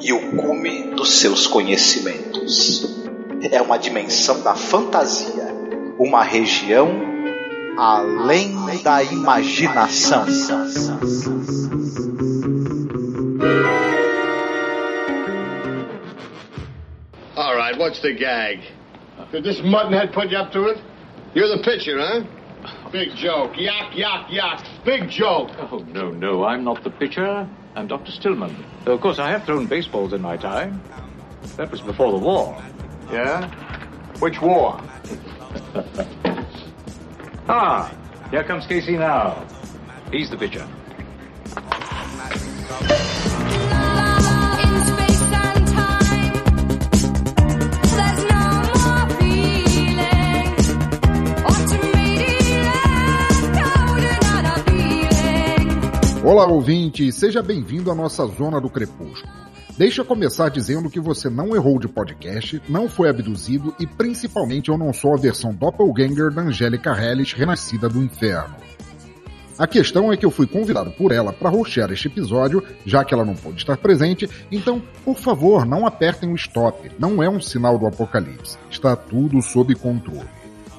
e o cume dos seus conhecimentos. É uma dimensão da fantasia, uma região além da imaginação. All right, what's the gag? Did this muttonhead put you up to it? You're the pitcher, huh? Big joke. Yak, yak, yak. Big joke. Oh, no, no, I'm not the pitcher. I'm Dr. Stillman. Though, of course, I have thrown baseballs in my time. That was before the war. Yeah? Which war? ah, here comes Casey now. He's the pitcher. Olá, ouvinte, seja bem-vindo à nossa Zona do Crepúsculo. Deixa eu começar dizendo que você não errou de podcast, não foi abduzido e principalmente eu não sou a versão doppelganger da Angélica Hellis renascida do inferno. A questão é que eu fui convidado por ela para roxear este episódio, já que ela não pôde estar presente, então, por favor, não apertem o stop, não é um sinal do apocalipse. Está tudo sob controle.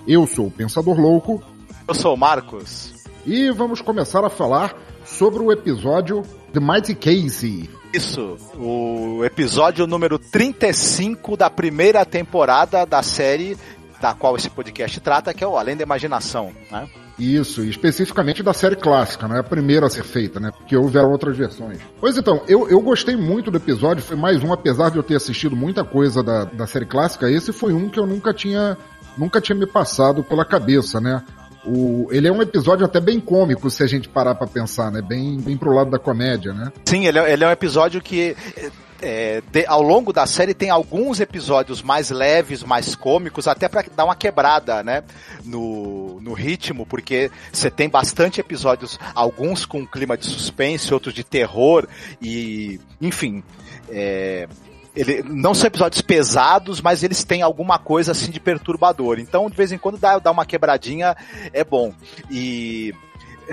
Eu sou o Pensador Louco. Eu sou o Marcos. E vamos começar a falar sobre o episódio The Mighty Casey. Isso, o episódio número 35 da primeira temporada da série da qual esse podcast trata, que é o Além da Imaginação, né? Isso, especificamente da série clássica, né? A primeira a ser feita, né? Porque houveram outras versões. Pois então, eu, eu gostei muito do episódio, foi mais um, apesar de eu ter assistido muita coisa da, da série clássica, esse foi um que eu nunca tinha, nunca tinha me passado pela cabeça, né? O, ele é um episódio até bem cômico, se a gente parar para pensar, né? Bem, bem pro lado da comédia, né? Sim, ele é, ele é um episódio que é, de, ao longo da série tem alguns episódios mais leves, mais cômicos, até para dar uma quebrada, né, no, no ritmo, porque você tem bastante episódios, alguns com clima de suspense, outros de terror e, enfim, é, ele, não são episódios pesados, mas eles têm alguma coisa assim de perturbador. Então, de vez em quando dá, dá uma quebradinha, é bom. E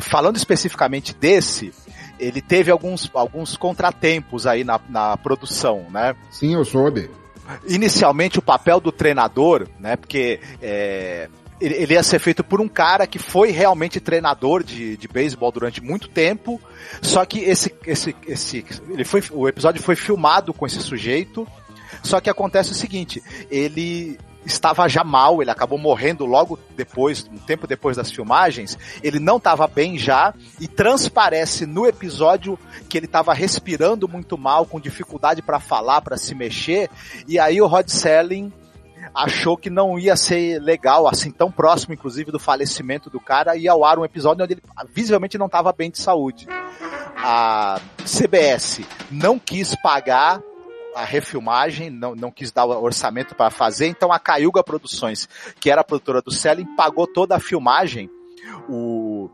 falando especificamente desse, ele teve alguns, alguns contratempos aí na, na produção, né? Sim, eu soube. Inicialmente o papel do treinador, né? Porque é, ele, ele, ia ser feito por um cara que foi realmente treinador de, de beisebol durante muito tempo. Só que esse, esse, esse, ele foi, o episódio foi filmado com esse sujeito. Só que acontece o seguinte, ele estava já mal, ele acabou morrendo logo depois, um tempo depois das filmagens, ele não estava bem já e transparece no episódio que ele estava respirando muito mal, com dificuldade para falar, para se mexer, e aí o Rod Selling achou que não ia ser legal, assim, tão próximo, inclusive, do falecimento do cara, e ao ar um episódio onde ele visivelmente não estava bem de saúde. A CBS não quis pagar a refilmagem, não, não quis dar o orçamento para fazer, então a Cayuga Produções, que era a produtora do Selling, pagou toda a filmagem. O,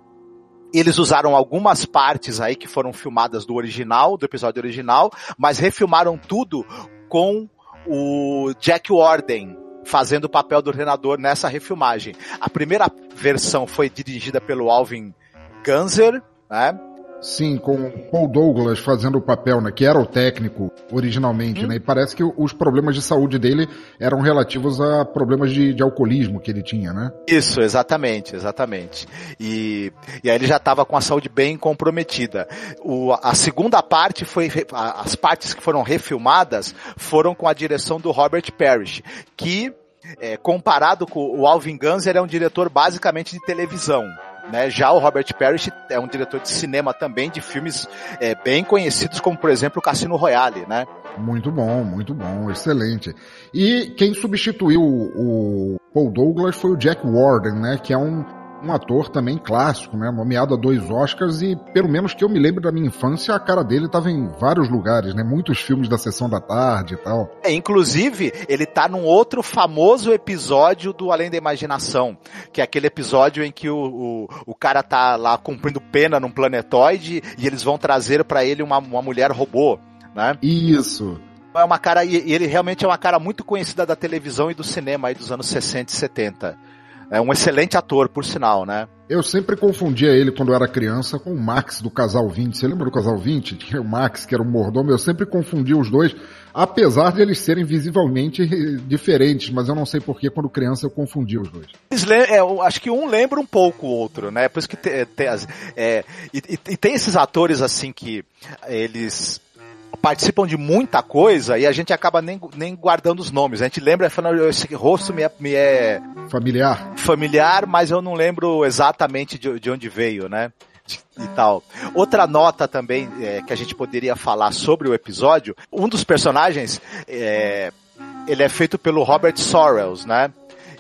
eles usaram algumas partes aí que foram filmadas do original, do episódio original, mas refilmaram tudo com o Jack Warden fazendo o papel do treinador nessa refilmagem. A primeira versão foi dirigida pelo Alvin Ganzer, né? Sim, com Paul Douglas fazendo o papel, né, que era o técnico originalmente, hum. né, e parece que os problemas de saúde dele eram relativos a problemas de, de alcoolismo que ele tinha, né? Isso, exatamente, exatamente. E, e aí ele já estava com a saúde bem comprometida. O, a segunda parte foi, as partes que foram refilmadas foram com a direção do Robert Parrish, que é, comparado com o Alvin Ganzer é um diretor basicamente de televisão. Né? Já o Robert Parrish é um diretor de cinema também, de filmes é, bem conhecidos, como por exemplo o Cassino Royale, né? Muito bom, muito bom, excelente. E quem substituiu o Paul Douglas foi o Jack Warden, né? Que é um um ator também clássico, né? Nomeado a dois Oscars e, pelo menos que eu me lembro da minha infância, a cara dele estava em vários lugares, né? Muitos filmes da Sessão da Tarde e tal. É, inclusive, ele tá num outro famoso episódio do Além da Imaginação, que é aquele episódio em que o, o, o cara tá lá cumprindo pena num planetoide e eles vão trazer para ele uma, uma mulher robô, né? Isso. É uma cara, e ele realmente é uma cara muito conhecida da televisão e do cinema aí dos anos 60 e 70. É um excelente ator, por sinal, né? Eu sempre confundia ele quando eu era criança com o Max do Casal 20. Você lembra do Casal 20? Tinha o Max, que era um mordomo. Eu sempre confundia os dois, apesar de eles serem visivelmente diferentes, mas eu não sei porquê, quando criança eu confundia os dois. É, eu acho que um lembra um pouco o outro, né? Por isso que tem é, e, e, tem esses atores assim que eles participam de muita coisa e a gente acaba nem, nem guardando os nomes. A gente lembra falando, esse rosto me é, me é familiar. Familiar, mas eu não lembro exatamente de, de onde veio, né? e tal. Outra nota também é, que a gente poderia falar sobre o episódio, um dos personagens, é, ele é feito pelo Robert Sorrells, né?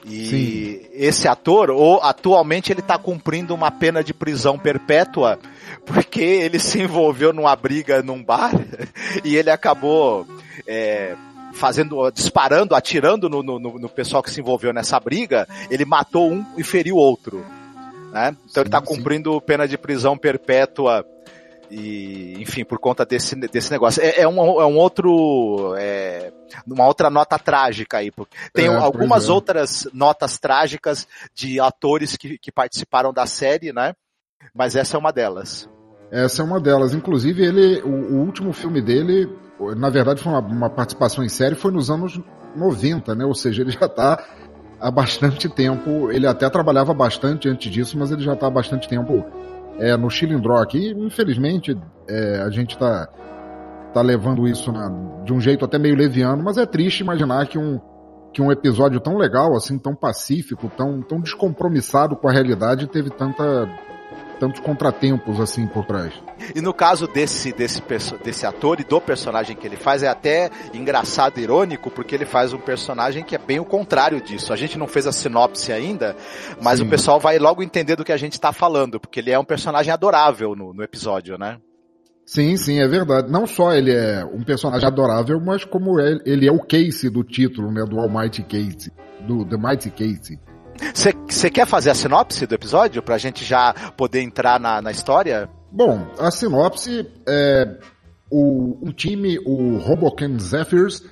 E Sim. esse ator, ou atualmente ele está cumprindo uma pena de prisão perpétua porque ele se envolveu numa briga num bar e ele acabou é, fazendo, disparando, atirando no, no, no, pessoal que se envolveu nessa briga. Ele matou um e feriu outro. Né? Então ele está cumprindo pena de prisão perpétua e enfim por conta desse, desse negócio é, é, um, é um outro é, uma outra nota trágica aí tem é, algumas é. outras notas trágicas de atores que, que participaram da série né mas essa é uma delas. Essa é uma delas. Inclusive, ele, o, o último filme dele, na verdade, foi uma, uma, participação em série, foi nos anos 90, né? Ou seja, ele já está há bastante tempo. Ele até trabalhava bastante antes disso, mas ele já está há bastante tempo é, no Chilindró aqui. Infelizmente, é, a gente está tá levando isso na, de um jeito até meio leviano, mas é triste imaginar que um, que um episódio tão legal, assim, tão pacífico, tão, tão descompromissado com a realidade, teve tanta tantos contratempos assim por trás. E no caso desse, desse, desse ator e do personagem que ele faz, é até engraçado e irônico, porque ele faz um personagem que é bem o contrário disso. A gente não fez a sinopse ainda, mas Sim. o pessoal vai logo entender do que a gente está falando, porque ele é um personagem adorável no, no episódio, né? Sim, sim, é verdade. Não só ele é um personagem adorável, mas como ele é o Casey do título, né, do Almighty Casey, do The Mighty Casey. Você quer fazer a sinopse do episódio pra gente já poder entrar na, na história? Bom, a sinopse é o, um time, o Hoboken Zephyrs,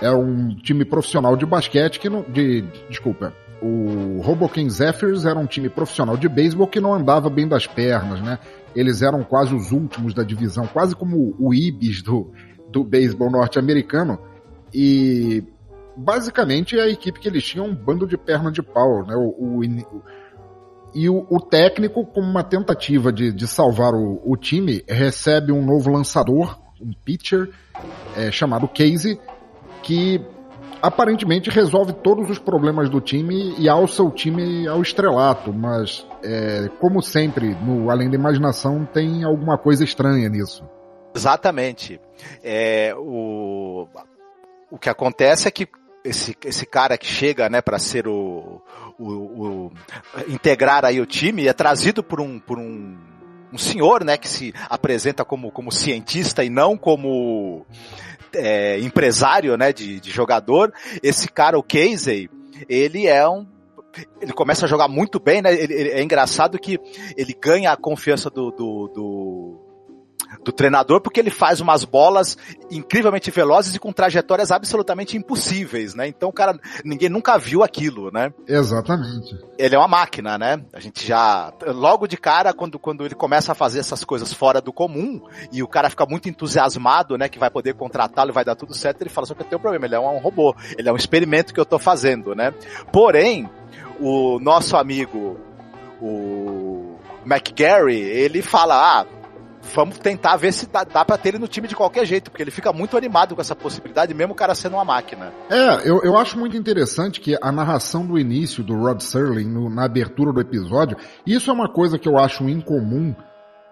é um time profissional de basquete que não. De, desculpa. O Hoboken Zephyrs era um time profissional de beisebol que não andava bem das pernas, né? Eles eram quase os últimos da divisão, quase como o Ibis do, do beisebol norte-americano. E basicamente a equipe que eles tinham um bando de perna de pau, né? O, o, o e o, o, técnico, como uma tentativa de, de salvar o, time, recebe um novo lançador, um pitcher, é, chamado Casey, que aparentemente resolve todos os problemas do time e alça o time ao estrelato, mas é, como sempre, no Além da Imaginação, tem alguma coisa estranha nisso. Exatamente. É, o, o que acontece é que esse, esse cara que chega, né, para ser o, o, o, integrar aí o time é trazido por um, por um, um senhor, né, que se apresenta como, como cientista e não como é, empresário, né, de, de jogador. Esse cara, o Casey, ele é um ele começa a jogar muito bem, né? Ele, ele, é engraçado que ele ganha a confiança do, do, do do treinador, porque ele faz umas bolas incrivelmente velozes e com trajetórias absolutamente impossíveis, né? Então, o cara, ninguém nunca viu aquilo, né? Exatamente. Ele é uma máquina, né? A gente já, logo de cara, quando, quando ele começa a fazer essas coisas fora do comum, e o cara fica muito entusiasmado, né, que vai poder contratá-lo e vai dar tudo certo, ele fala, só que eu tenho um problema, ele é um robô, ele é um experimento que eu tô fazendo, né? Porém, o nosso amigo, o McGarry, ele fala, ah, vamos tentar ver se dá, dá pra ter ele no time de qualquer jeito, porque ele fica muito animado com essa possibilidade, mesmo o cara sendo uma máquina. É, eu, eu acho muito interessante que a narração do início do Rod Serling, no, na abertura do episódio, isso é uma coisa que eu acho incomum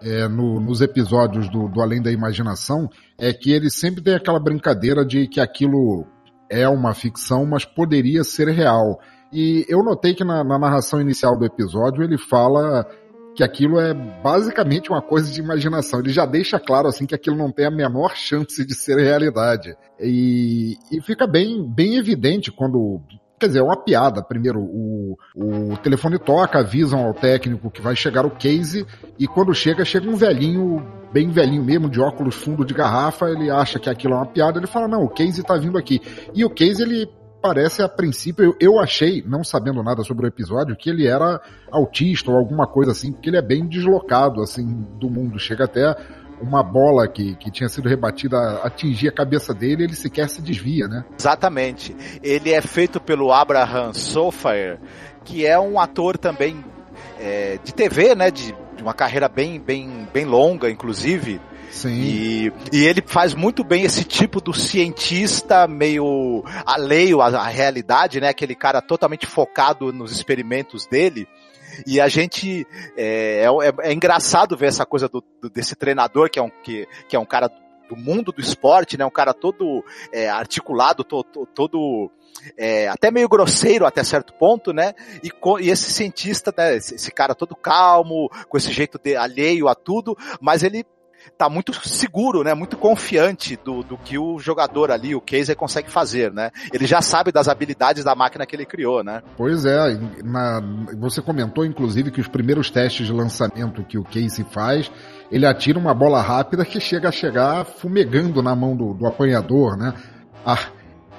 é, no, nos episódios do, do Além da Imaginação, é que ele sempre tem aquela brincadeira de que aquilo é uma ficção, mas poderia ser real. E eu notei que na, na narração inicial do episódio ele fala que aquilo é basicamente uma coisa de imaginação. Ele já deixa claro assim que aquilo não tem a menor chance de ser realidade. E, e fica bem, bem evidente quando Quer dizer, é uma piada. Primeiro, o, o telefone toca, avisam ao técnico que vai chegar o case, e quando chega, chega um velhinho, bem velhinho mesmo, de óculos fundo de garrafa, ele acha que aquilo é uma piada, ele fala, não, o case tá vindo aqui. E o case, ele parece a princípio, eu, achei, não sabendo nada sobre o episódio, que ele era autista ou alguma coisa assim, porque ele é bem deslocado assim do mundo, chega até uma bola que, que tinha sido rebatida atingir a cabeça dele, ele sequer se desvia, né? Exatamente. Ele é feito pelo Abraham Sofire, que é um ator também é, de TV, né? De, de uma carreira bem, bem, bem longa, inclusive. Sim. E, e ele faz muito bem esse tipo do cientista meio alheio à, à realidade, né? Aquele cara totalmente focado nos experimentos dele. E a gente é, é, é engraçado ver essa coisa do, do, desse treinador que é um que, que é um cara do mundo do esporte, né? Um cara todo é, articulado, todo, todo é, até meio grosseiro até certo ponto, né? E, e esse cientista, né? Esse, esse, cara todo calmo, com esse jeito de, alheio a tudo, mas ele tá muito seguro, né? Muito confiante do, do que o jogador ali, o Casey, consegue fazer, né? Ele já sabe das habilidades da máquina que ele criou, né? Pois é, na, você comentou inclusive que os primeiros testes de lançamento que o Casey faz, ele atira uma bola rápida que chega a chegar fumegando na mão do, do apanhador, né? Ah,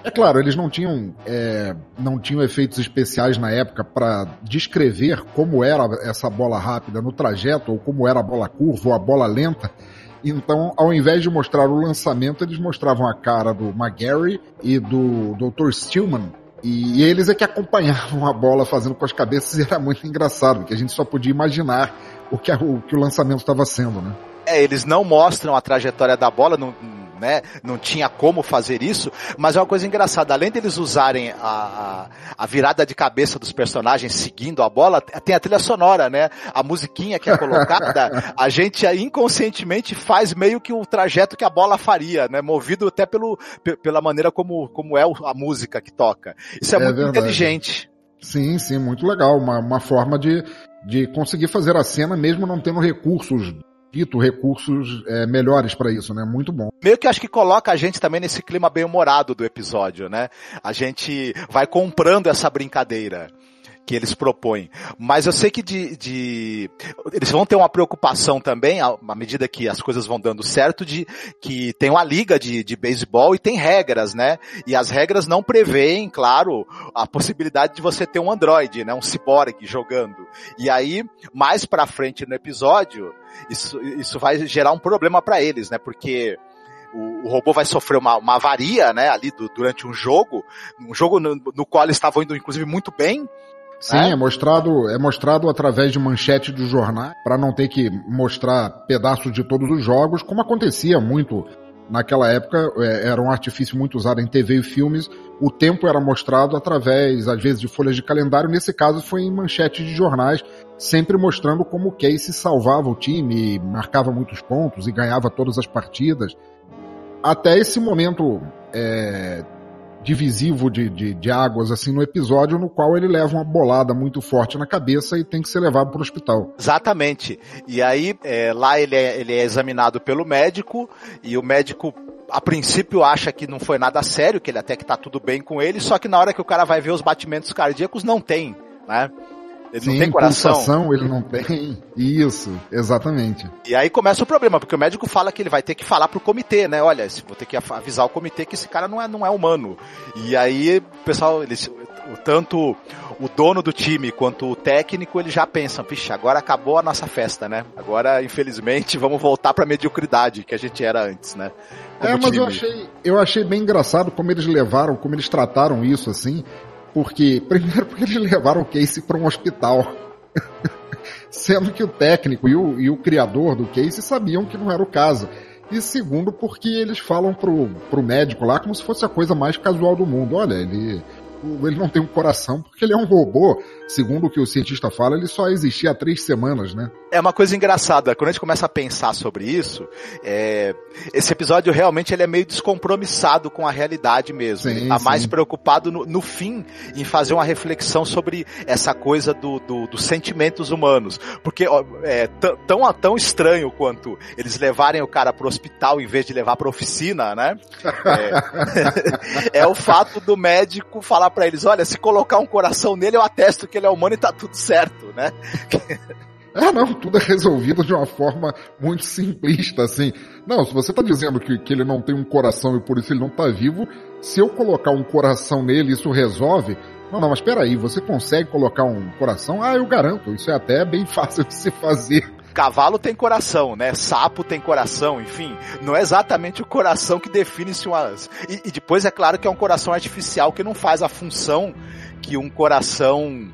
é claro, eles não tinham, é, não tinham efeitos especiais na época para descrever como era essa bola rápida no trajeto, ou como era a bola curva ou a bola lenta. Então, ao invés de mostrar o lançamento, eles mostravam a cara do McGarry e do Dr. Stillman. E eles é que acompanhavam a bola fazendo com as cabeças e era muito engraçado, porque a gente só podia imaginar o que, o, que o lançamento estava sendo, né? É, eles não mostram a trajetória da bola, não, né? Não tinha como fazer isso, mas é uma coisa engraçada. Além deles usarem a, a, a, virada de cabeça dos personagens seguindo a bola, tem a trilha sonora, né? A musiquinha que é colocada, a gente inconscientemente faz meio que o trajeto que a bola faria, né? Movido até pelo, pela maneira como, como é a música que toca. Isso é, é muito verdade. inteligente. Sim, sim, muito legal. Uma, uma forma de, de conseguir fazer a cena mesmo não tendo recursos dito recursos é, melhores para isso, né? Muito bom. Meio que acho que coloca a gente também nesse clima bem humorado do episódio, né? A gente vai comprando essa brincadeira que eles propõem. Mas eu sei que de, de, eles vão ter uma preocupação também, à medida que as coisas vão dando certo, de que tem uma liga de, de beisebol e tem regras, né? E as regras não preveem, claro, a possibilidade de você ter um androide, né? Um ciborgue jogando. E aí, mais pra frente no episódio, isso, isso vai gerar um problema para eles, né? Porque o, o, robô vai sofrer uma, uma avaria, né, ali do, durante um jogo, um jogo no, no qual eles estavam indo, inclusive, muito bem, Sim, é? é? mostrado é mostrado através de manchete do jornal para não ter que mostrar pedaços de todos os jogos, como acontecia muito naquela época. É, era um artifício muito usado em TV e filmes. O tempo era mostrado através, às vezes, de folhas de calendário. Nesse caso, foi em manchete de jornais, sempre mostrando como o Casey salvava o time, marcava muitos pontos e ganhava todas as partidas. Até esse momento é, divisivo de, de, de, águas assim no episódio no qual ele leva uma bolada muito forte na cabeça e tem que ser levado para o hospital. Exatamente. E aí é, lá ele é, ele é examinado pelo médico e o médico a princípio acha que não foi nada sério, que ele até que tá tudo bem com ele, só que na hora que o cara vai ver os batimentos cardíacos não tem, né? Ele Sim, não tem coração. Pulsação, ele não tem. Isso, exatamente. E aí começa o problema, porque o médico fala que ele vai ter que falar pro comitê, né? Olha, vou ter que avisar o comitê que esse cara não é, não é humano. E aí o pessoal, eles, tanto o dono do time quanto o técnico, eles já pensam, vixe, agora acabou a nossa festa, né? Agora, infelizmente, vamos voltar pra mediocridade que a gente era antes, né? Como é, mas eu achei, eu achei bem engraçado como eles levaram, como eles trataram isso, assim. Porque, primeiro, porque eles levaram o Casey para um hospital. Sendo que o técnico e o, e o criador do Casey sabiam que não era o caso. E segundo, porque eles falam pro, pro médico lá como se fosse a coisa mais casual do mundo. Olha, ele ele não tem um coração porque ele é um robô. Segundo o que o cientista fala, ele só existia há três semanas, né? É uma coisa engraçada, quando a gente começa a pensar sobre isso, é, esse episódio realmente ele é meio descompromissado com a realidade mesmo. Sim, ele tá sim. mais preocupado no, no, fim em fazer uma reflexão sobre essa coisa do, do dos sentimentos humanos. Porque é tão, tão estranho quanto eles levarem o cara pro hospital em vez de levar pra oficina, né? É, é o fato do médico falar para eles, olha, se colocar um coração nele, eu atesto que ele é humano e tá tudo certo, né? É, não, tudo é resolvido de uma forma muito simplista, assim. Não, se você tá dizendo que, que ele não tem um coração e por isso ele não tá vivo, se eu colocar um coração nele, isso resolve. Não, não, mas peraí, você consegue colocar um coração? Ah, eu garanto, isso é até bem fácil de se fazer. Cavalo tem coração, né? Sapo tem coração, enfim. Não é exatamente o coração que define se umas. E, e depois é claro que é um coração artificial que não faz a função que um coração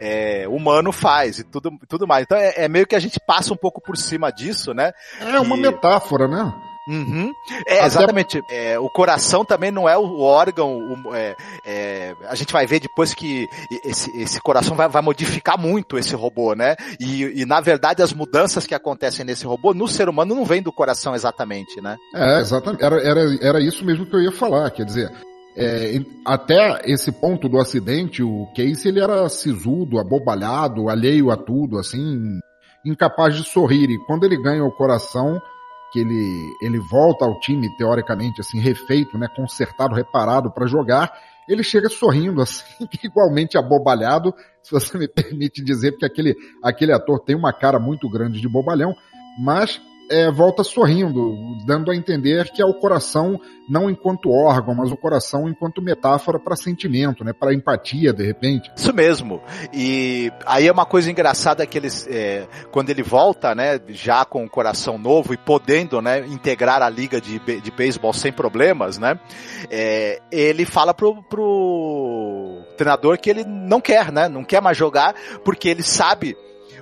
é, humano faz e tudo, tudo mais. Então é, é, meio que a gente passa um pouco por cima disso, né? É uma e... metáfora, né? Uhum. É, exatamente. É, o coração também não é o órgão. O, é, é, a gente vai ver depois que esse, esse coração vai, vai modificar muito esse robô, né? E, e, na verdade as mudanças que acontecem nesse robô no ser humano não vêm do coração exatamente, né? É, exatamente. Era, era, era isso mesmo que eu ia falar. Quer dizer, é, até esse ponto do acidente, o Casey ele era sisudo, abobalhado, alheio a tudo, assim, incapaz de sorrir. E quando ele ganha o coração, que ele, ele volta ao time, teoricamente, assim, refeito, né, consertado, reparado para jogar, ele chega sorrindo, assim, igualmente abobalhado, se você me permite dizer, porque aquele, aquele ator tem uma cara muito grande de bobalhão, mas é, volta sorrindo, dando a entender que é o coração não enquanto órgão, mas o coração enquanto metáfora para sentimento, né, para empatia de repente. Isso mesmo. E aí é uma coisa engraçada que eles, é, quando ele volta, né, já com o coração novo e podendo, né, integrar a liga de, de beisebol sem problemas, né, é, ele fala pro, pro treinador que ele não quer, né, não quer mais jogar porque ele sabe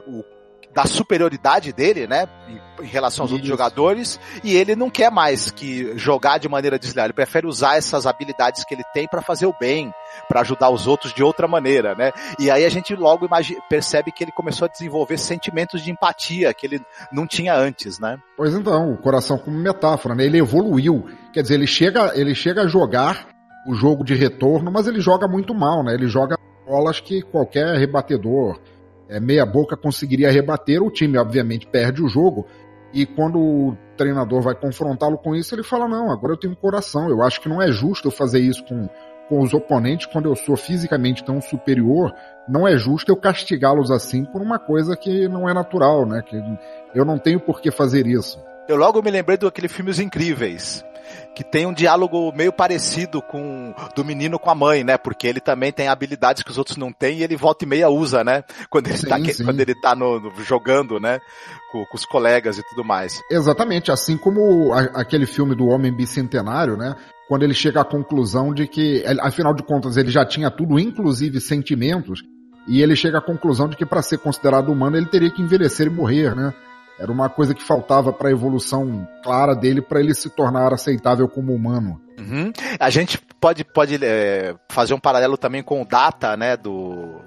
o da superioridade dele, né, em, em relação aos Isso. outros jogadores, e ele não quer mais que jogar de maneira desleal, ele prefere usar essas habilidades que ele tem para fazer o bem, para ajudar os outros de outra maneira, né? E aí a gente logo percebe que ele começou a desenvolver sentimentos de empatia que ele não tinha antes, né? Pois então, o coração como metáfora, né? Ele evoluiu, quer dizer, ele chega, ele chega a jogar o jogo de retorno, mas ele joga muito mal, né? Ele joga bolas que qualquer rebatedor é, meia boca conseguiria rebater, o time obviamente perde o jogo, e quando o treinador vai confrontá-lo com isso, ele fala, não, agora eu tenho coração, eu acho que não é justo eu fazer isso com, com os oponentes quando eu sou fisicamente tão superior, não é justo eu castigá-los assim por uma coisa que não é natural, né, que eu não tenho por que fazer isso. Eu logo me lembrei daquele filme Os Incríveis, que tem um diálogo meio parecido com do menino com a mãe, né? Porque ele também tem habilidades que os outros não têm e ele volta e meia usa, né? Quando ele sim, tá, sim. Quando ele tá no, no jogando, né? Com, com, os colegas e tudo mais. Exatamente, assim como a, aquele filme do Homem Bicentenário, né? Quando ele chega à conclusão de que, afinal de contas, ele já tinha tudo, inclusive sentimentos, e ele chega à conclusão de que para ser considerado humano ele teria que envelhecer e morrer, né? Era uma coisa que faltava para a evolução clara dele para ele se tornar aceitável como humano. Uhum. A gente pode, pode é, fazer um paralelo também com o Data, né, do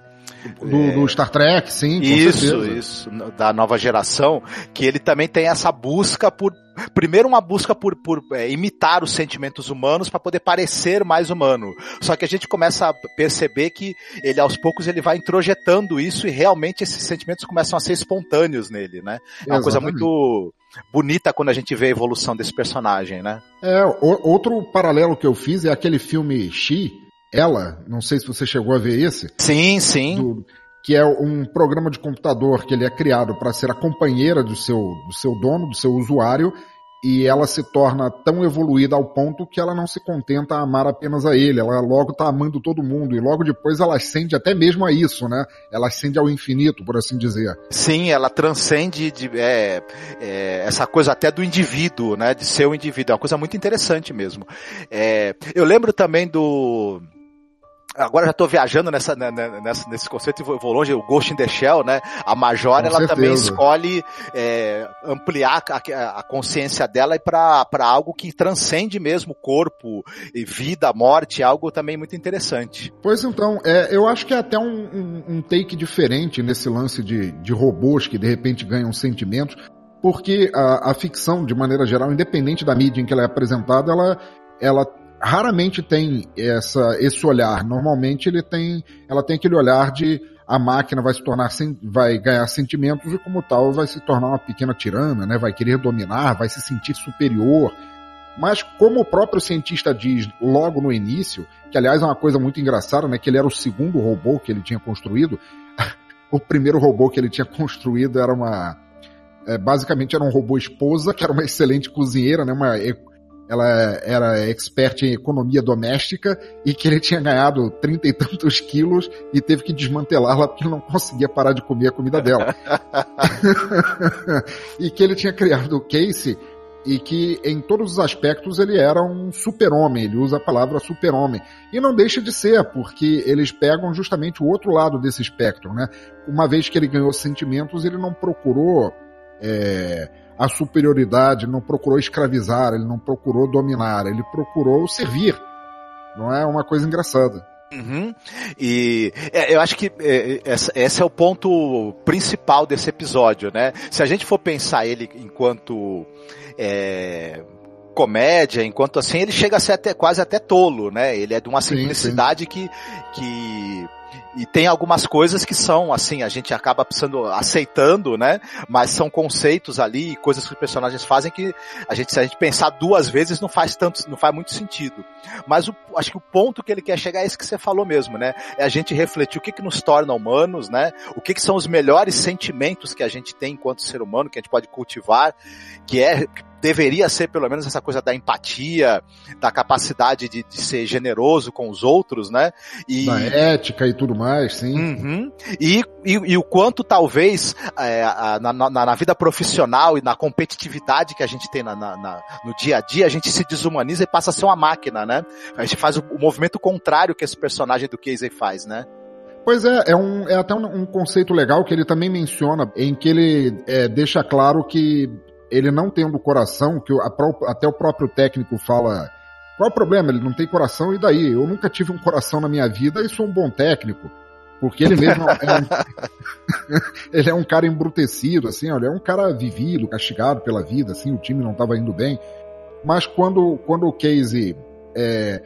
do, é... do, Star Trek, sim. isso, certeza. isso, da nova geração, que ele também tem essa busca por primeiro uma busca por, por é, imitar os sentimentos humanos para poder parecer mais humano. Só que a gente começa a perceber que ele aos poucos ele vai introjetando isso e realmente esses sentimentos começam a ser espontâneos nele, né? É uma Exatamente. coisa muito bonita quando a gente vê a evolução desse personagem, né? É, o, outro paralelo que eu fiz é aquele filme She, ela, não sei se você chegou a ver esse. Sim, sim. Do, que é um programa de computador que ele é criado para ser a companheira do seu, do seu dono, do seu usuário, e ela se torna tão evoluída ao ponto que ela não se contenta a amar apenas a ele, ela logo está amando todo mundo, e logo depois ela ascende até mesmo a isso, né? Ela ascende ao infinito, por assim dizer. Sim, ela transcende de, é, é, essa coisa até do indivíduo, né? De ser o indivíduo, é uma coisa muito interessante mesmo. É, eu lembro também do agora já estou viajando nessa, né, né, nessa, nesse conceito e vou, vou, longe, o Ghost in the Shell, né? A Major, Com ela certeza. também escolhe é, ampliar a, a, consciência dela para algo que transcende mesmo o corpo, e vida, morte, algo também muito interessante. Pois então, é, eu acho que é até um, um, um take diferente nesse lance de, de robôs que de repente ganham sentimentos, porque a, a, ficção, de maneira geral, independente da mídia em que ela é apresentada, ela, ela raramente tem essa, esse olhar. Normalmente ele tem, ela tem aquele olhar de a máquina vai se tornar, vai ganhar sentimentos e como tal vai se tornar uma pequena tirana, né? Vai querer dominar, vai se sentir superior. Mas como o próprio cientista diz logo no início, que aliás é uma coisa muito engraçada, né? Que ele era o segundo robô que ele tinha construído. o primeiro robô que ele tinha construído era uma, é, basicamente era um robô esposa, que era uma excelente cozinheira, né? Uma ela era expert em economia doméstica e que ele tinha ganhado trinta e tantos quilos e teve que desmantelá-la porque não conseguia parar de comer a comida dela. e que ele tinha criado o Casey e que em todos os aspectos ele era um super-homem, ele usa a palavra super-homem. E não deixa de ser, porque eles pegam justamente o outro lado desse espectro, né? Uma vez que ele ganhou sentimentos, ele não procurou é, a superioridade, não procurou escravizar, ele não procurou dominar, ele procurou servir. Não é uma coisa engraçada. Uhum. E é, eu acho que é, esse é o ponto principal desse episódio, né? Se a gente for pensar ele enquanto é, comédia, enquanto assim, ele chega a ser até, quase até tolo, né? Ele é de uma simplicidade sim, sim. que, que e tem algumas coisas que são, assim, a gente acaba precisando, aceitando, né? Mas são conceitos ali, coisas que os personagens fazem que a gente, se a gente pensar duas vezes, não faz tanto, não faz muito sentido. Mas o, acho que o ponto que ele quer chegar é esse que você falou mesmo, né? É a gente refletir o que que nos torna humanos, né? O que que são os melhores sentimentos que a gente tem enquanto ser humano, que a gente pode cultivar, que é, deveria ser pelo menos essa coisa da empatia, da capacidade de, de ser generoso com os outros, né? E, da ética e tudo mais, sim. Uhum. E, e, e, o quanto talvez é, na, na, na, vida profissional e na competitividade que a gente tem na, na, no dia a dia, a gente se desumaniza e passa a ser uma máquina, né? A gente faz o, o movimento contrário que esse personagem do Casey faz, né? Pois é, é, um, é até um, um, conceito legal que ele também menciona, em que ele é, deixa claro que ele não tendo coração, que a, até o próprio técnico fala, qual é o problema? Ele não tem coração, e daí? Eu nunca tive um coração na minha vida e sou um bom técnico. Porque ele mesmo é um, ele é um cara embrutecido, assim, olha, é um cara vivido, castigado pela vida, assim, o time não estava indo bem. Mas quando, quando o Casey é,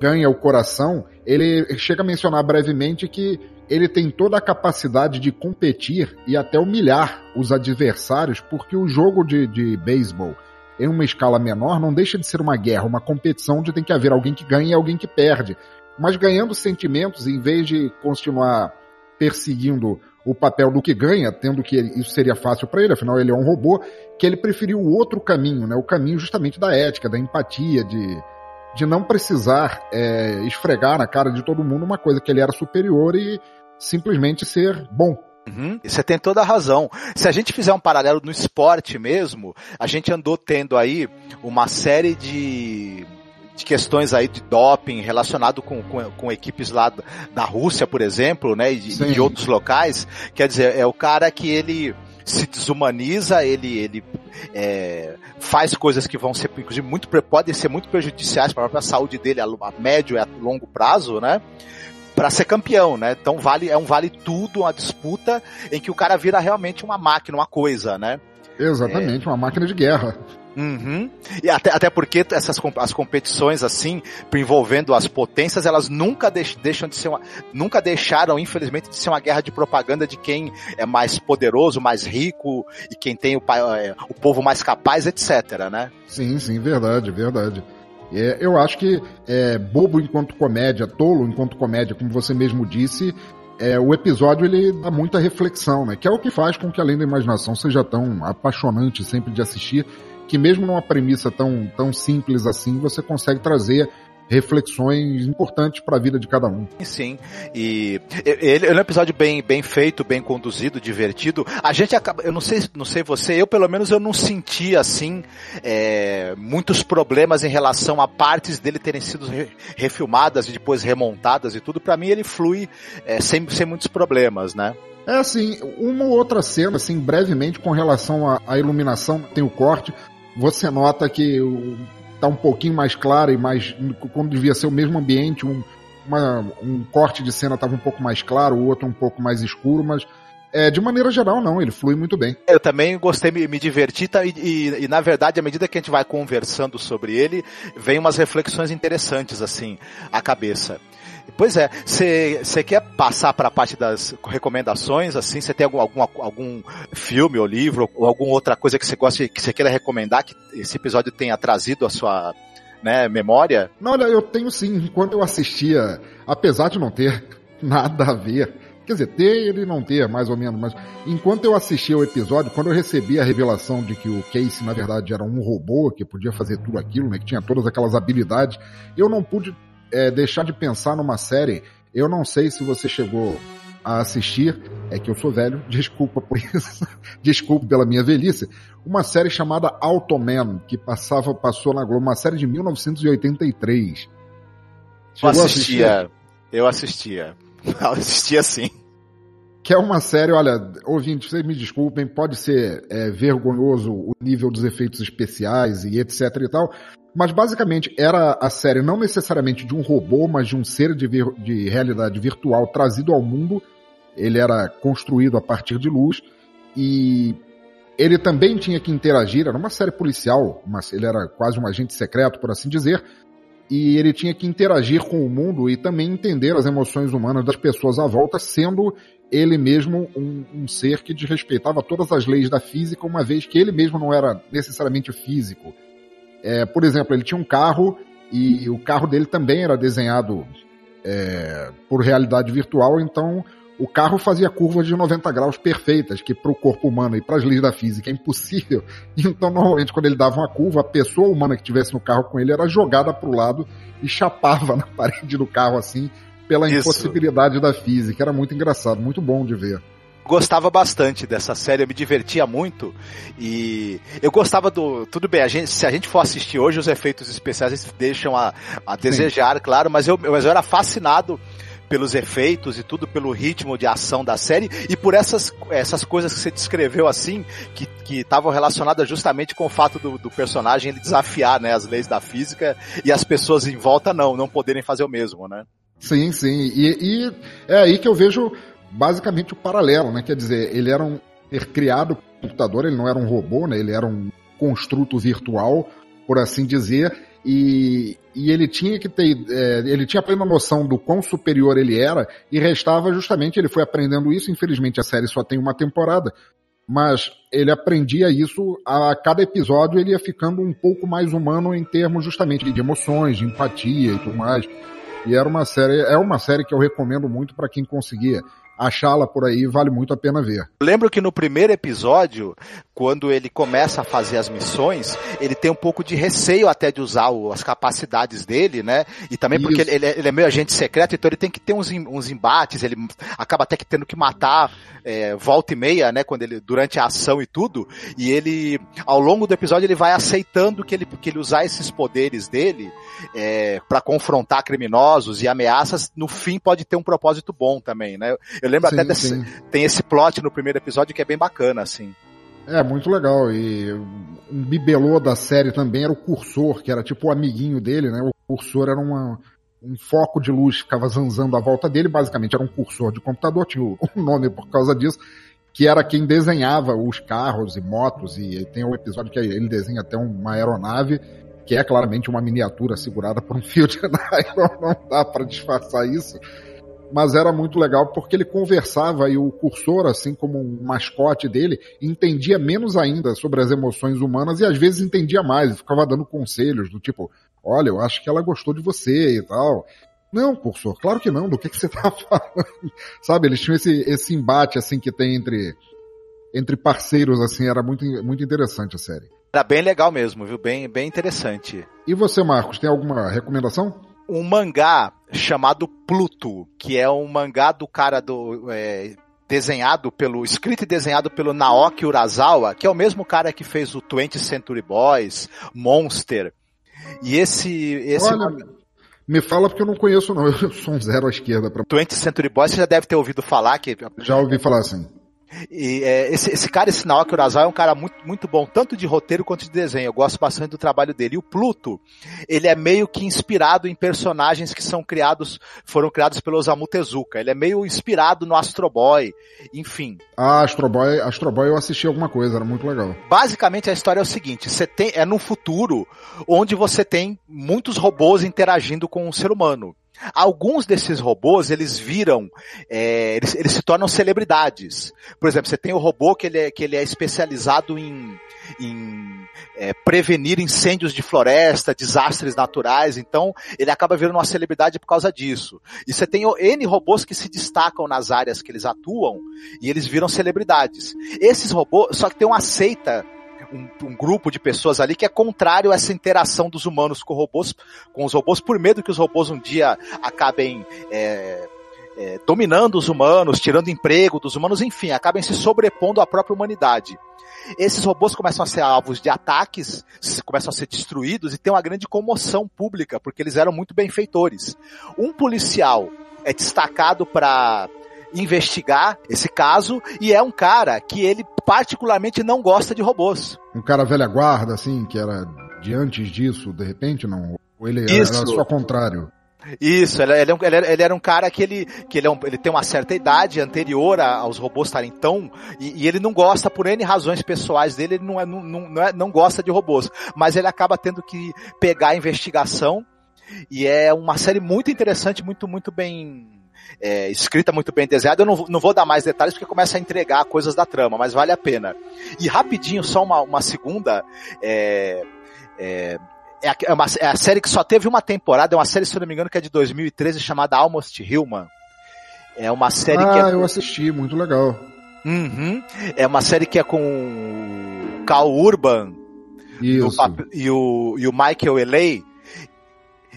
ganha o coração, ele chega a mencionar brevemente que ele tem toda a capacidade de competir e até humilhar os adversários, porque o jogo de, de beisebol em uma escala menor não deixa de ser uma guerra, uma competição onde tem que haver alguém que ganha e alguém que perde. Mas ganhando sentimentos, em vez de continuar perseguindo o papel do que ganha, tendo que isso seria fácil para ele, afinal ele é um robô, que ele preferiu o outro caminho, né? o caminho justamente da ética, da empatia, de, de não precisar é, esfregar na cara de todo mundo uma coisa que ele era superior e simplesmente ser bom. Uhum, você tem toda a razão. Se a gente fizer um paralelo no esporte mesmo, a gente andou tendo aí uma série de, de questões aí de doping relacionado com, com, com equipes lá da Rússia, por exemplo, né, e de, de, outros locais. Quer dizer, é o cara que ele se desumaniza, ele, ele é, faz coisas que vão ser, inclusive, muito, podem ser muito prejudiciais para a própria saúde dele a, a médio e a longo prazo, né? para ser campeão, né? Então vale é um vale tudo, uma disputa em que o cara vira realmente uma máquina, uma coisa, né? Exatamente, é... uma máquina de guerra. Uhum. E até, até porque essas as competições assim, envolvendo as potências, elas nunca deixam de ser uma, nunca deixaram, infelizmente, de ser uma guerra de propaganda de quem é mais poderoso, mais rico e quem tem o, é, o povo mais capaz, etc, né? Sim, sim, verdade, verdade. É, eu acho que é, bobo enquanto comédia, tolo enquanto comédia, como você mesmo disse, é, o episódio ele dá muita reflexão, né? Que é o que faz com que Além da Imaginação seja tão apaixonante sempre de assistir, que mesmo numa premissa tão, tão simples assim, você consegue trazer reflexões importantes para a vida de cada um. Sim, e ele é um episódio bem, bem feito, bem conduzido, divertido. A gente acaba, eu não sei, não sei você, eu pelo menos eu não senti assim é, muitos problemas em relação a partes dele terem sido re, refilmadas e depois remontadas e tudo. Para mim ele flui é, sem, sem muitos problemas, né? É assim, uma outra cena, assim, brevemente, com relação à, à iluminação, tem o corte, você nota que está um pouquinho mais claro e mais. quando devia ser o mesmo ambiente, um, uma, um corte de cena estava um pouco mais claro, o outro um pouco mais escuro, mas é, de maneira geral, não, ele flui muito bem. Eu também gostei, me, me diverti, tá, e, e, e, na verdade, à medida que a gente vai conversando sobre ele, vem umas reflexões interessantes, assim, à cabeça. Pois é, você quer passar para a parte das recomendações, assim, você tem algum, algum, algum filme ou livro ou alguma outra coisa que você gosta, que você queira recomendar que esse episódio tenha trazido a sua né, memória? Não, olha, eu tenho sim. Enquanto eu assistia, apesar de não ter nada a ver, quer dizer, ter e não ter, mais ou menos, mas enquanto eu assistia o episódio, quando eu recebi a revelação de que o Casey, na verdade, era um robô que podia fazer tudo aquilo, né, que tinha todas aquelas habilidades, eu não pude é, deixar de pensar numa série. Eu não sei se você chegou a assistir, é que eu sou velho, desculpa por isso, desculpe pela minha velhice, uma série chamada Automan, que passava, passou na Globo, uma série de 1983. Chegou eu assistia, eu assistia, eu assistia sim. Que é uma série, olha, ouvintes, vocês me desculpem, pode ser é, vergonhoso o nível dos efeitos especiais e etc e tal, mas basicamente era a série não necessariamente de um robô, mas de um ser de, vir, de realidade virtual trazido ao mundo. Ele era construído a partir de luz e ele também tinha que interagir. Era uma série policial, mas ele era quase um agente secreto, por assim dizer. E ele tinha que interagir com o mundo e também entender as emoções humanas das pessoas à volta, sendo ele mesmo um, um ser que desrespeitava todas as leis da física, uma vez que ele mesmo não era necessariamente físico é, por exemplo, ele tinha um carro e o carro dele também era desenhado é, por realidade virtual, então o carro fazia curvas de 90 graus perfeitas, que para o corpo humano e para as leis da física é impossível. Então, normalmente, quando ele dava uma curva, a pessoa humana que estivesse no carro com ele era jogada para o lado e chapava na parede do carro assim, pela Isso. impossibilidade da física. Era muito engraçado, muito bom de ver gostava bastante dessa série, eu me divertia muito e eu gostava do. Tudo bem, a gente, se a gente for assistir hoje, os efeitos especiais deixam a, a desejar, Sim. claro, mas eu, mas eu era fascinado pelos efeitos e tudo pelo ritmo de ação da série e por essas, essas coisas que você descreveu assim, que estavam relacionadas justamente com o fato do, do personagem desafiar né, as leis da física e as pessoas em volta não, não poderem fazer o mesmo, né? Sim, sim. E, e é aí que eu vejo basicamente o paralelo, né? Quer dizer, ele era um ter criado computador, ele não era um robô, né? Ele era um construto virtual, por assim dizer, e, e ele tinha que ter, é, ele tinha plena noção do quão superior ele era, e restava justamente, ele foi aprendendo isso, infelizmente a série só tem uma temporada, mas ele aprendia isso a cada episódio, ele ia ficando um pouco mais humano em termos justamente de emoções, de empatia e tudo mais. E era uma série, é uma série que eu recomendo muito para quem conseguir achá-la por aí, vale muito a pena ver. Lembro que no primeiro episódio, quando ele começa a fazer as missões, ele tem um pouco de receio até de usar o, as capacidades dele, né? E também Isso. porque ele, ele, é, ele, é meio agente secreto, então ele tem que ter uns, uns embates, ele acaba até que tendo que matar é, volta e meia, né? Quando ele, durante a ação e tudo, e ele, ao longo do episódio, ele vai aceitando que ele, que ele usar esses poderes dele é, para confrontar criminosos e ameaças, no fim pode ter um propósito bom também, né? Eu lembro sim, até desse, tem esse plot no primeiro episódio que é bem bacana, assim. É, muito legal. E um bibelô da série também era o cursor, que era tipo o amiguinho dele, né? O cursor era uma, um foco de luz que ficava zanzando à volta dele, basicamente era um cursor de computador, tinha o um nome por causa disso, que era quem desenhava os carros e motos, e tem um episódio que ele desenha até uma aeronave, que é claramente uma miniatura segurada por um fio de nylon, não dá para disfarçar isso mas era muito legal porque ele conversava e o cursor, assim como um mascote dele, entendia menos ainda sobre as emoções humanas e às vezes entendia mais, ficava dando conselhos do tipo, olha, eu acho que ela gostou de você e tal. Não, cursor, claro que não, do que, que você tá falando? Sabe, eles tinham esse, esse embate assim que tem entre, entre parceiros, assim, era muito, muito interessante a série. Era bem legal mesmo, viu? Bem, bem interessante. E você, Marcos, tem alguma recomendação? um mangá chamado Pluto, que é um mangá do cara do. É, desenhado pelo. escrito e desenhado pelo Naoki Urasawa, que é o mesmo cara que fez o 20th Century Boys, Monster. E esse. esse Olha, me fala porque eu não conheço, não. Eu sou um zero à esquerda. Pra... 20th Century Boys, você já deve ter ouvido falar que. Já ouvi falar assim. E é, esse, esse cara, esse Naoki Urasawa, é um cara muito, muito bom, tanto de roteiro quanto de desenho. Eu gosto bastante do trabalho dele. E o Pluto, ele é meio que inspirado em personagens que são criados, foram criados pelo Osamu Tezuka. Ele é meio inspirado no Astro Boy, enfim. Ah, Astro Boy, Astro Boy eu assisti alguma coisa, era muito legal. Basicamente a história é o seguinte, você tem, é num futuro onde você tem muitos robôs interagindo com o ser humano. Alguns desses robôs, eles viram, é, eles, eles, se tornam celebridades. Por exemplo, você tem o robô que ele é, que ele é especializado em, em é, prevenir incêndios de floresta, desastres naturais, então ele acaba virando uma celebridade por causa disso. E você tem N robôs que se destacam nas áreas que eles atuam e eles viram celebridades. Esses robôs, só que tem uma seita um, um, grupo de pessoas ali que é contrário a essa interação dos humanos com robôs, com os robôs, por medo que os robôs um dia acabem é, é, dominando os humanos, tirando emprego dos humanos, enfim, acabem se sobrepondo à própria humanidade. Esses robôs começam a ser alvos de ataques, começam a ser destruídos e tem uma grande comoção pública, porque eles eram muito benfeitores. Um policial é destacado para investigar esse caso e é um cara que ele particularmente não gosta de robôs. Um cara velha guarda, assim, que era de antes disso, de repente, não? Ou ele era, era só contrário? Isso, ele, ele, ele, ele, era um cara que ele, que ele, é um, ele tem uma certa idade anterior a, aos robôs estarem tão. E, e, ele não gosta, por N razões pessoais dele, ele não, é, não, não, é, não gosta de robôs. Mas ele acaba tendo que pegar a investigação. E é uma série muito interessante, muito, muito bem é, escrita muito bem desenhada. Eu não, não vou dar mais detalhes porque começa a entregar coisas da trama, mas vale a pena. E rapidinho, só uma, uma segunda. É, é, é, uma, é a série que só teve uma temporada, é uma série, se eu não me engano, que é de 2013, chamada Almost Human. É uma série ah, que. Ah, é eu assisti, muito legal. Uhum. É uma série que é com Cal Urban Isso. e, o, e o Michael Elay.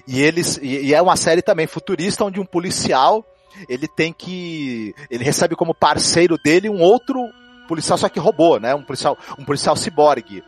E eles. E é uma série também futurista onde um policial ele tem que. Ele recebe como parceiro dele um outro policial, só que robô, né? Um policial, um policial ciborgue.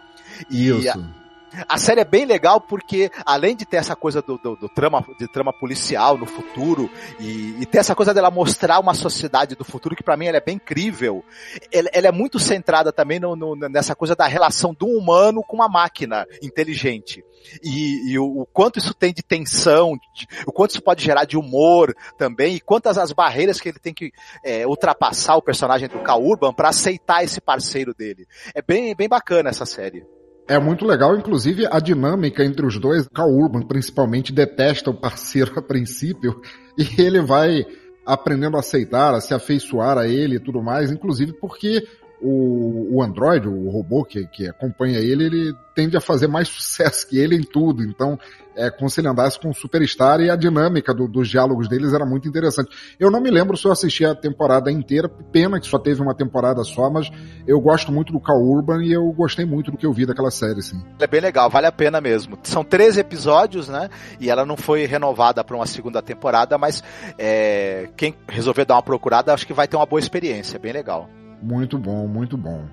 E Isso. A, a série é bem legal porque, além de ter essa coisa do, do, do trama, de trama policial no futuro, e, e, ter essa coisa dela mostrar uma sociedade do futuro, que para mim ela é bem incrível, ela, ela é muito centrada também no, no, nessa coisa da relação do humano com uma máquina inteligente. E, e o, o, quanto isso tem de tensão, de, o quanto isso pode gerar de humor também, e quantas as barreiras que ele tem que é, ultrapassar o personagem do Cal Urban para aceitar esse parceiro dele. É bem, bem bacana essa série. É muito legal, inclusive a dinâmica entre os dois. Cal Urban, principalmente, detesta o parceiro a princípio e ele vai aprendendo a aceitar, a se afeiçoar a ele e tudo mais, inclusive porque o, o Android, o robô que, que acompanha ele, ele tende a fazer mais sucesso que ele em tudo. Então, é como se ele andasse com o Superstar e a dinâmica do, dos diálogos deles era muito interessante. Eu não me lembro se eu assisti a temporada inteira, pena que só teve uma temporada só, mas eu gosto muito do Cal Urban e eu gostei muito do que eu vi daquela série, sim. É bem legal, vale a pena mesmo. São 13 episódios, né? E ela não foi renovada para uma segunda temporada, mas é, quem resolver dar uma procurada, acho que vai ter uma boa experiência, bem legal. Muito bom, muito bom.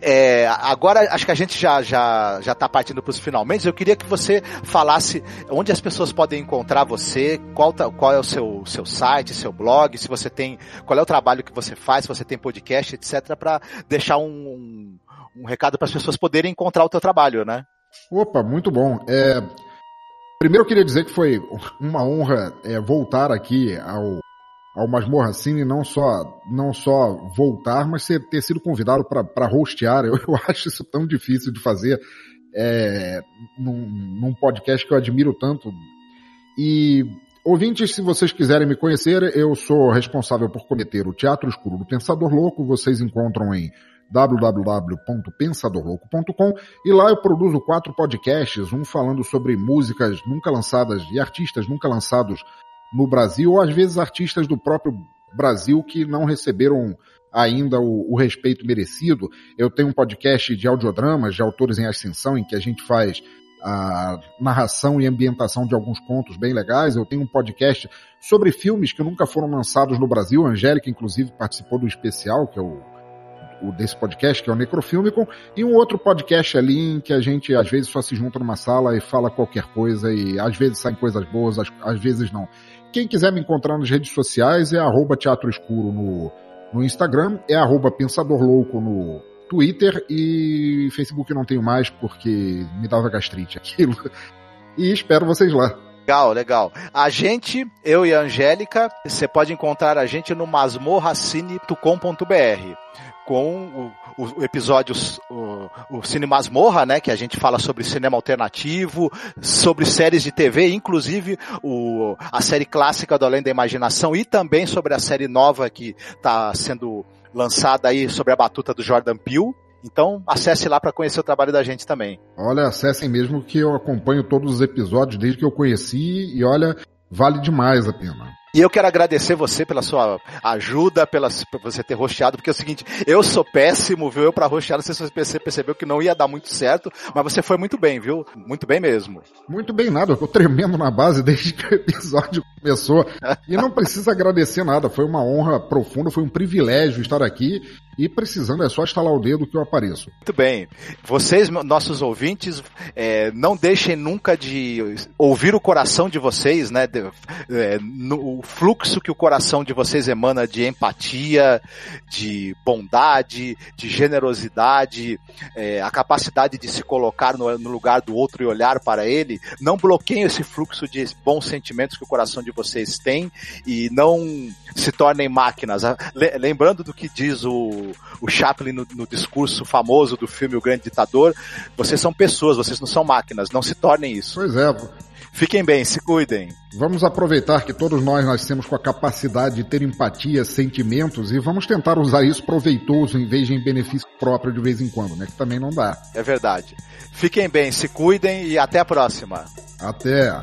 É, agora acho que a gente já já já está partindo para os finalmente. Eu queria que você falasse onde as pessoas podem encontrar você, qual, tá, qual é o seu, seu site, seu blog, se você tem, qual é o trabalho que você faz, se você tem podcast, etc, para deixar um, um, um recado para as pessoas poderem encontrar o teu trabalho, né? Opa, muito bom. É, primeiro eu queria dizer que foi uma honra é, voltar aqui ao ao Masmorra Cine não só, não só voltar, mas ser, ter sido convidado para hostear. Eu, eu acho isso tão difícil de fazer é, num, num podcast que eu admiro tanto. E Ouvintes, se vocês quiserem me conhecer, eu sou responsável por cometer o Teatro Escuro do Pensador Louco. Vocês encontram em www.pensadorlouco.com e lá eu produzo quatro podcasts, um falando sobre músicas nunca lançadas e artistas nunca lançados no Brasil, ou às vezes artistas do próprio Brasil que não receberam ainda o, o, respeito merecido. Eu tenho um podcast de audiodramas de autores em ascensão em que a gente faz a narração e ambientação de alguns contos bem legais. Eu tenho um podcast sobre filmes que nunca foram lançados no Brasil. A Angélica, inclusive, participou do especial, que é o, desse podcast, que é o Necrofilmicon, e um outro podcast ali em que a gente às vezes só se junta numa sala e fala qualquer coisa e às vezes saem coisas boas, às, às vezes não. Quem quiser me encontrar nas redes sociais é arroba Teatro Escuro no, no Instagram, é arroba Pensador Louco no Twitter e Facebook não tenho mais porque me dava gastrite aquilo. E espero vocês lá. Legal, legal. A gente, eu e a Angélica, você pode encontrar a gente no masmorracine.com.br com o, o episódio o, o Cine Masmorra, né, que a gente fala sobre cinema alternativo, sobre séries de TV, inclusive o, a série clássica do Além da Imaginação e também sobre a série nova que está sendo lançada aí sobre a batuta do Jordan Peele. Então, acesse lá para conhecer o trabalho da gente também. Olha, acessem mesmo que eu acompanho todos os episódios desde que eu conheci e olha, vale demais a pena. E eu quero agradecer você pela sua ajuda, pela, por você ter rosteado, porque é o seguinte, eu sou péssimo, viu? Eu pra rostear, não sei se você percebeu que não ia dar muito certo, mas você foi muito bem, viu? Muito bem mesmo. Muito bem nada, eu tô tremendo na base desde que o episódio começou. E não precisa agradecer nada, foi uma honra profunda, foi um privilégio estar aqui e precisando é só estalar o dedo que eu apareço. Muito bem. Vocês, nossos ouvintes, é, não deixem nunca de ouvir o coração de vocês, né? De, é, no, fluxo que o coração de vocês emana de empatia, de bondade, de generosidade, é, a capacidade de se colocar no, no lugar do outro e olhar para ele. Não bloqueiem esse fluxo de bons sentimentos que o coração de vocês tem e não se tornem máquinas. Ah, lembrando do que diz o, o Chaplin no, no, discurso famoso do filme O Grande Ditador, vocês são pessoas, vocês não são máquinas, não se tornem isso. Pois é. Fiquem bem, se cuidem. Vamos aproveitar que todos nós nascemos com a capacidade de ter empatia, sentimentos e vamos tentar usar isso proveitoso em vez de em benefício próprio de vez em quando, né? Que também não dá. É verdade. Fiquem bem, se cuidem e até a próxima. Até.